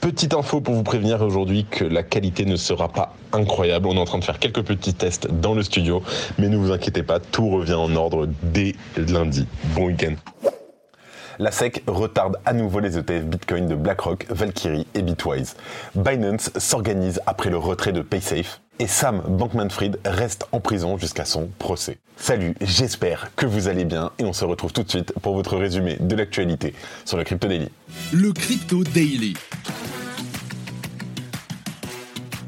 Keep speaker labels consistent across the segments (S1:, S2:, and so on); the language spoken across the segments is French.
S1: Petite info pour vous prévenir aujourd'hui que la qualité ne sera pas incroyable. On est en train de faire quelques petits tests dans le studio, mais ne vous inquiétez pas, tout revient en ordre dès lundi. Bon week-end. La SEC retarde à nouveau les ETF Bitcoin de BlackRock, Valkyrie et Bitwise. Binance s'organise après le retrait de PaySafe et Sam Bankman-Fried reste en prison jusqu'à son procès. Salut, j'espère que vous allez bien et on se retrouve tout de suite pour votre résumé de l'actualité sur le Crypto Daily.
S2: Le Crypto Daily.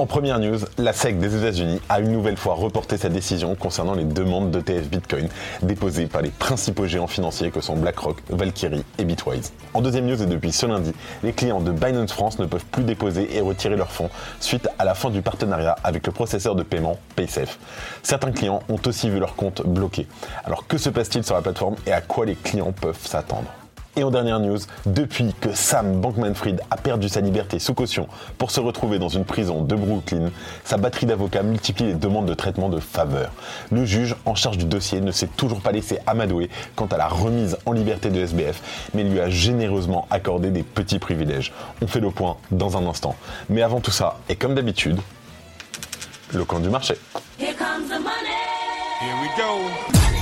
S1: En première news, la SEC des États-Unis a une nouvelle fois reporté sa décision concernant les demandes d'ETF Bitcoin déposées par les principaux géants financiers que sont BlackRock, Valkyrie et Bitwise. En deuxième news et depuis ce lundi, les clients de Binance France ne peuvent plus déposer et retirer leurs fonds suite à la fin du partenariat avec le processeur de paiement PaySafe. Certains clients ont aussi vu leur compte bloqué. Alors que se passe-t-il sur la plateforme et à quoi les clients peuvent s'attendre? Et en dernière news, depuis que Sam Bankman-Fried a perdu sa liberté sous caution pour se retrouver dans une prison de Brooklyn, sa batterie d'avocats multiplie les demandes de traitement de faveur. Le juge en charge du dossier ne s'est toujours pas laissé amadouer quant à la remise en liberté de SBF, mais lui a généreusement accordé des petits privilèges. On fait le point dans un instant. Mais avant tout ça, et comme d'habitude, le camp du marché. Here comes the money. Here we go.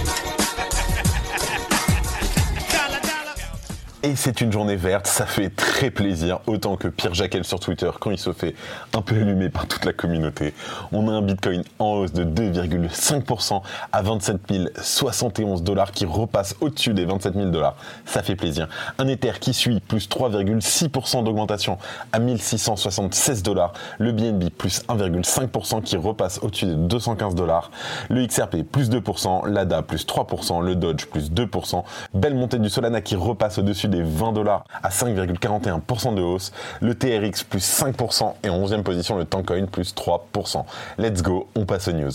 S1: Et c'est une journée verte, ça fait très plaisir, autant que Pierre Jacquel sur Twitter quand il se fait un peu allumer par toute la communauté. On a un Bitcoin en hausse de 2,5% à 27 071 dollars qui repasse au-dessus des 27 000 dollars. Ça fait plaisir. Un Ether qui suit plus 3,6% d'augmentation à 1676 dollars. Le BNB plus 1,5% qui repasse au-dessus des 215 dollars. Le XRP plus 2%, l'ADA plus 3%, le Dodge plus 2%. Belle montée du Solana qui repasse au-dessus des 20 dollars à 5,41% de hausse, le TRX plus 5% et en 11e position le Tancoin plus 3%. Let's go, on passe aux news.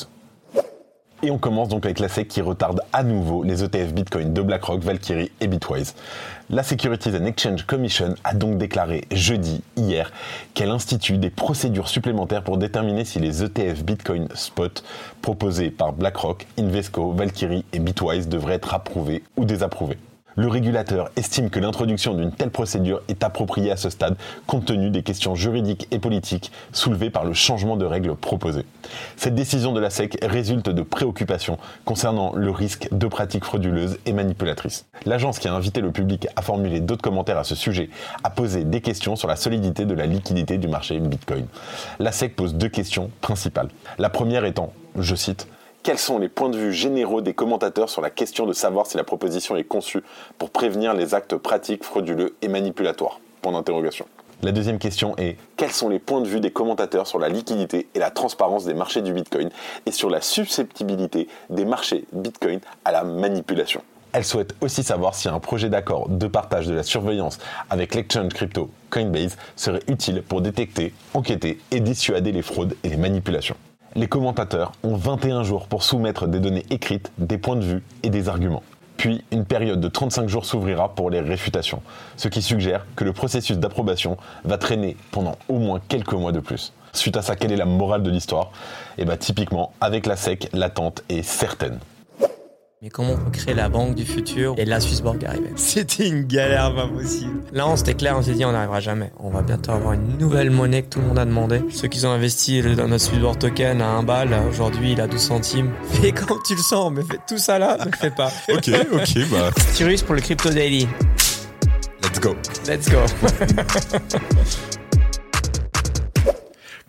S1: Et on commence donc avec la SEC qui retarde à nouveau les ETF Bitcoin de BlackRock, Valkyrie et Bitwise. La Securities and Exchange Commission a donc déclaré jeudi, hier, qu'elle institue des procédures supplémentaires pour déterminer si les ETF Bitcoin Spot proposés par BlackRock, Invesco, Valkyrie et Bitwise devraient être approuvés ou désapprouvés. Le régulateur estime que l'introduction d'une telle procédure est appropriée à ce stade compte tenu des questions juridiques et politiques soulevées par le changement de règles proposé. Cette décision de la SEC résulte de préoccupations concernant le risque de pratiques frauduleuses et manipulatrices. L'agence qui a invité le public à formuler d'autres commentaires à ce sujet a posé des questions sur la solidité de la liquidité du marché Bitcoin. La SEC pose deux questions principales. La première étant, je cite, quels sont les points de vue généraux des commentateurs sur la question de savoir si la proposition est conçue pour prévenir les actes pratiques frauduleux et manipulatoires? Point d'interrogation. La deuxième question est quels sont les points de vue des commentateurs sur la liquidité et la transparence des marchés du Bitcoin et sur la susceptibilité des marchés Bitcoin à la manipulation? Elle souhaite aussi savoir si un projet d'accord de partage de la surveillance avec l'exchange crypto Coinbase serait utile pour détecter, enquêter et dissuader les fraudes et les manipulations les commentateurs ont 21 jours pour soumettre des données écrites, des points de vue et des arguments. Puis, une période de 35 jours s'ouvrira pour les réfutations, ce qui suggère que le processus d'approbation va traîner pendant au moins quelques mois de plus. Suite à ça, quelle est la morale de l'histoire? Et eh bien typiquement, avec la SEC, l'attente est certaine.
S3: Mais comment on peut créer la banque du futur Et la Swissborg arrivait. C'était une galère pas possible. Là, on s'était clair, on s'est dit, on n'arrivera jamais. On va bientôt avoir une nouvelle monnaie que tout le monde a demandé. Ceux qui ont investi dans notre Swissborg token à 1 balle, aujourd'hui, il a 12 centimes. Fais quand tu le sens, mais fais tout ça là, ne fais pas.
S1: ok, ok, bah.
S3: Cyrus pour le Crypto Daily.
S1: Let's go.
S3: Let's go.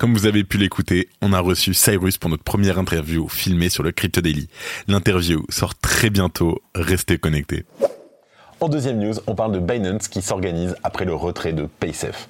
S1: Comme vous avez pu l'écouter, on a reçu Cyrus pour notre première interview filmée sur le Crypto Daily. L'interview sort très bientôt, restez connectés. En deuxième news, on parle de Binance qui s'organise après le retrait de PaySafe.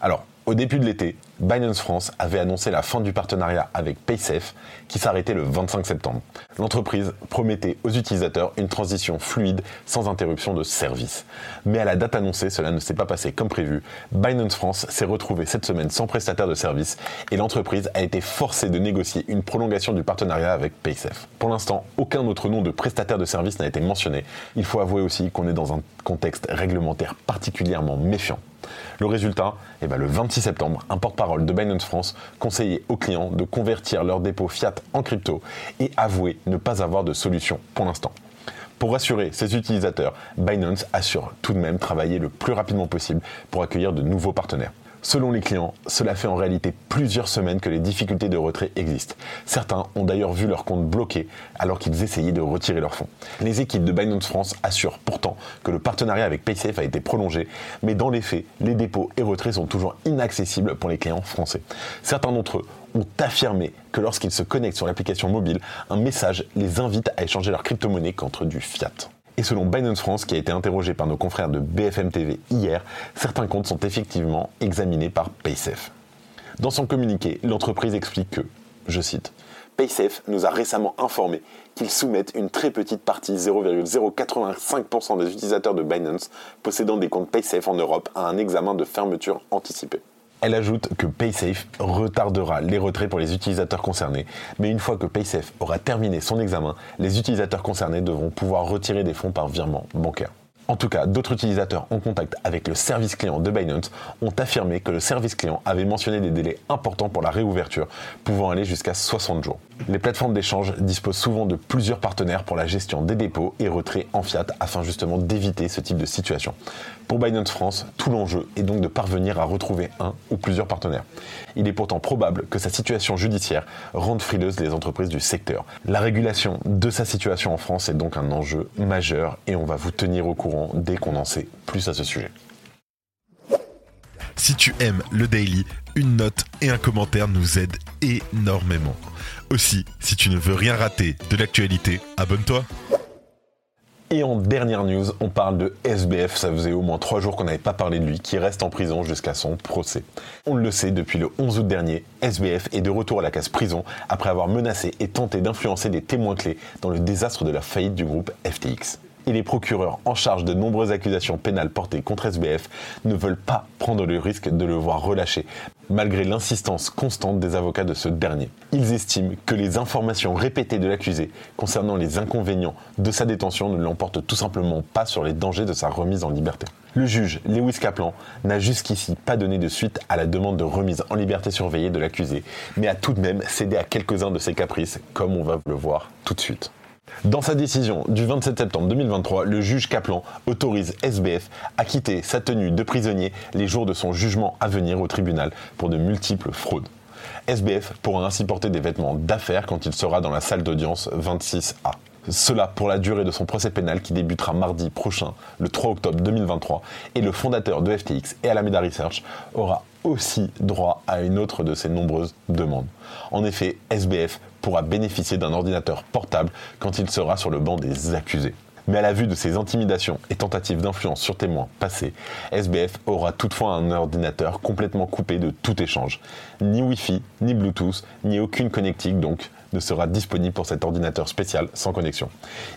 S1: Alors, Au début de l'été, Binance France avait annoncé la fin du partenariat avec PaySafe qui s'arrêtait le 25 septembre. L'entreprise promettait aux utilisateurs une transition fluide sans interruption de service. Mais à la date annoncée, cela ne s'est pas passé comme prévu. Binance France s'est retrouvée cette semaine sans prestataire de service et l'entreprise a été forcée de négocier une prolongation du partenariat avec PaySafe. Pour l'instant, aucun autre nom de prestataire de service n'a été mentionné. Il faut avouer aussi qu'on est dans un contexte réglementaire particulièrement méfiant. Le résultat, eh ben, le 26 septembre, un porte-parole de Binance France conseillait aux clients de convertir leurs dépôts fiat en crypto et avouait ne pas avoir de solution pour l'instant. Pour rassurer ses utilisateurs, Binance assure tout de même travailler le plus rapidement possible pour accueillir de nouveaux partenaires. Selon les clients, cela fait en réalité plusieurs semaines que les difficultés de retrait existent. Certains ont d'ailleurs vu leur compte bloqué alors qu'ils essayaient de retirer leurs fonds. Les équipes de Binance France assurent pourtant que le partenariat avec PaySafe a été prolongé, mais dans les faits, les dépôts et retraits sont toujours inaccessibles pour les clients français. Certains d'entre eux ont affirmé que lorsqu'ils se connectent sur l'application mobile, un message les invite à échanger leur crypto-monnaie contre du fiat. Et selon Binance France, qui a été interrogé par nos confrères de BFM TV hier, certains comptes sont effectivement examinés par PaySafe. Dans son communiqué, l'entreprise explique que, je cite, PaySafe nous a récemment informé qu'ils soumettent une très petite partie, 0,085% des utilisateurs de Binance possédant des comptes PaySafe en Europe à un examen de fermeture anticipée. Elle ajoute que PaySafe retardera les retraits pour les utilisateurs concernés, mais une fois que PaySafe aura terminé son examen, les utilisateurs concernés devront pouvoir retirer des fonds par virement bancaire. En tout cas, d'autres utilisateurs en contact avec le service client de Binance ont affirmé que le service client avait mentionné des délais importants pour la réouverture, pouvant aller jusqu'à 60 jours. Les plateformes d'échange disposent souvent de plusieurs partenaires pour la gestion des dépôts et retraits en fiat afin justement d'éviter ce type de situation. Pour Binance France, tout l'enjeu est donc de parvenir à retrouver un ou plusieurs partenaires. Il est pourtant probable que sa situation judiciaire rende frileuse les entreprises du secteur. La régulation de sa situation en France est donc un enjeu majeur et on va vous tenir au courant dès qu'on en sait plus à ce sujet.
S2: Si tu aimes le daily, une note et un commentaire nous aident énormément. Aussi, si tu ne veux rien rater de l'actualité, abonne-toi.
S1: Et en dernière news, on parle de SBF. Ça faisait au moins trois jours qu'on n'avait pas parlé de lui, qui reste en prison jusqu'à son procès. On le sait, depuis le 11 août dernier, SBF est de retour à la case prison après avoir menacé et tenté d'influencer des témoins clés dans le désastre de la faillite du groupe FTX et les procureurs en charge de nombreuses accusations pénales portées contre SBF ne veulent pas prendre le risque de le voir relâché, malgré l'insistance constante des avocats de ce dernier. Ils estiment que les informations répétées de l'accusé concernant les inconvénients de sa détention ne l'emportent tout simplement pas sur les dangers de sa remise en liberté. Le juge Lewis Kaplan n'a jusqu'ici pas donné de suite à la demande de remise en liberté surveillée de l'accusé, mais a tout de même cédé à quelques-uns de ses caprices, comme on va le voir tout de suite. Dans sa décision du 27 septembre 2023, le juge Kaplan autorise SBF à quitter sa tenue de prisonnier les jours de son jugement à venir au tribunal pour de multiples fraudes. SBF pourra ainsi porter des vêtements d'affaires quand il sera dans la salle d'audience 26A. Cela pour la durée de son procès pénal qui débutera mardi prochain, le 3 octobre 2023, et le fondateur de FTX et Alameda Research aura aussi droit à une autre de ses nombreuses demandes. En effet, SBF pourra bénéficier d'un ordinateur portable quand il sera sur le banc des accusés. Mais à la vue de ces intimidations et tentatives d'influence sur témoins passés, SBF aura toutefois un ordinateur complètement coupé de tout échange. Ni Wi-Fi, ni Bluetooth, ni aucune connectique donc ne sera disponible pour cet ordinateur spécial sans connexion.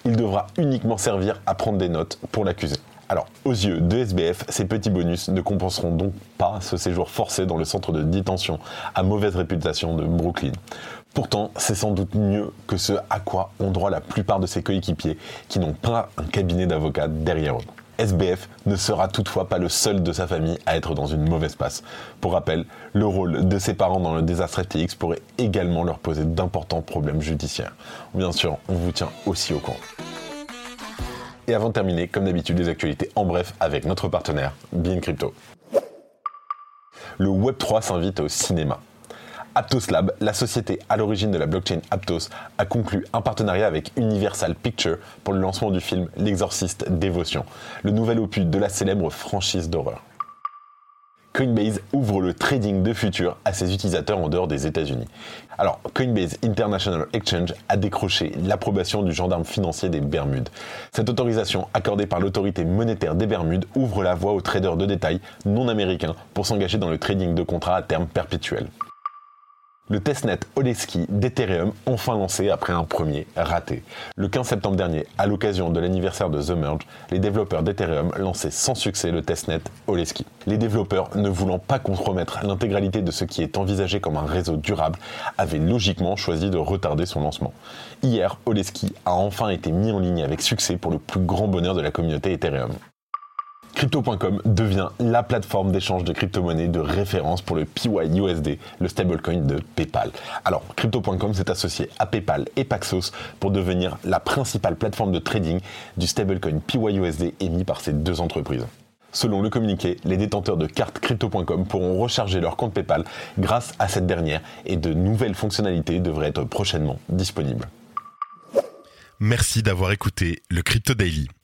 S1: Il devra uniquement servir à prendre des notes pour l'accusé. Alors, aux yeux de SBF, ces petits bonus ne compenseront donc pas ce séjour forcé dans le centre de détention à mauvaise réputation de Brooklyn. Pourtant, c'est sans doute mieux que ce à quoi ont droit la plupart de ses coéquipiers qui n'ont pas un cabinet d'avocats derrière eux. SBF ne sera toutefois pas le seul de sa famille à être dans une mauvaise passe. Pour rappel, le rôle de ses parents dans le désastre FTX pourrait également leur poser d'importants problèmes judiciaires. Bien sûr, on vous tient aussi au courant. Et avant de terminer, comme d'habitude, les actualités en bref avec notre partenaire, Bean Crypto. Le Web3 s'invite au cinéma. Aptos Lab, la société à l'origine de la blockchain Aptos, a conclu un partenariat avec Universal Pictures pour le lancement du film L'Exorciste Dévotion, le nouvel opus de la célèbre franchise d'horreur. Coinbase ouvre le trading de futurs à ses utilisateurs en dehors des États-Unis. Alors, Coinbase International Exchange a décroché l'approbation du gendarme financier des Bermudes. Cette autorisation, accordée par l'autorité monétaire des Bermudes, ouvre la voie aux traders de détail non américains pour s'engager dans le trading de contrats à terme perpétuel. Le testnet Oleski d'Ethereum, enfin lancé après un premier raté. Le 15 septembre dernier, à l'occasion de l'anniversaire de The Merge, les développeurs d'Ethereum lançaient sans succès le testnet Oleski. Les développeurs, ne voulant pas compromettre l'intégralité de ce qui est envisagé comme un réseau durable, avaient logiquement choisi de retarder son lancement. Hier, Oleski a enfin été mis en ligne avec succès pour le plus grand bonheur de la communauté Ethereum. Crypto.com devient la plateforme d'échange de crypto-monnaies de référence pour le PYUSD, le stablecoin de PayPal. Alors, Crypto.com s'est associé à PayPal et Paxos pour devenir la principale plateforme de trading du stablecoin PYUSD émis par ces deux entreprises. Selon le communiqué, les détenteurs de cartes Crypto.com pourront recharger leur compte PayPal grâce à cette dernière et de nouvelles fonctionnalités devraient être prochainement disponibles.
S2: Merci d'avoir écouté le Crypto Daily.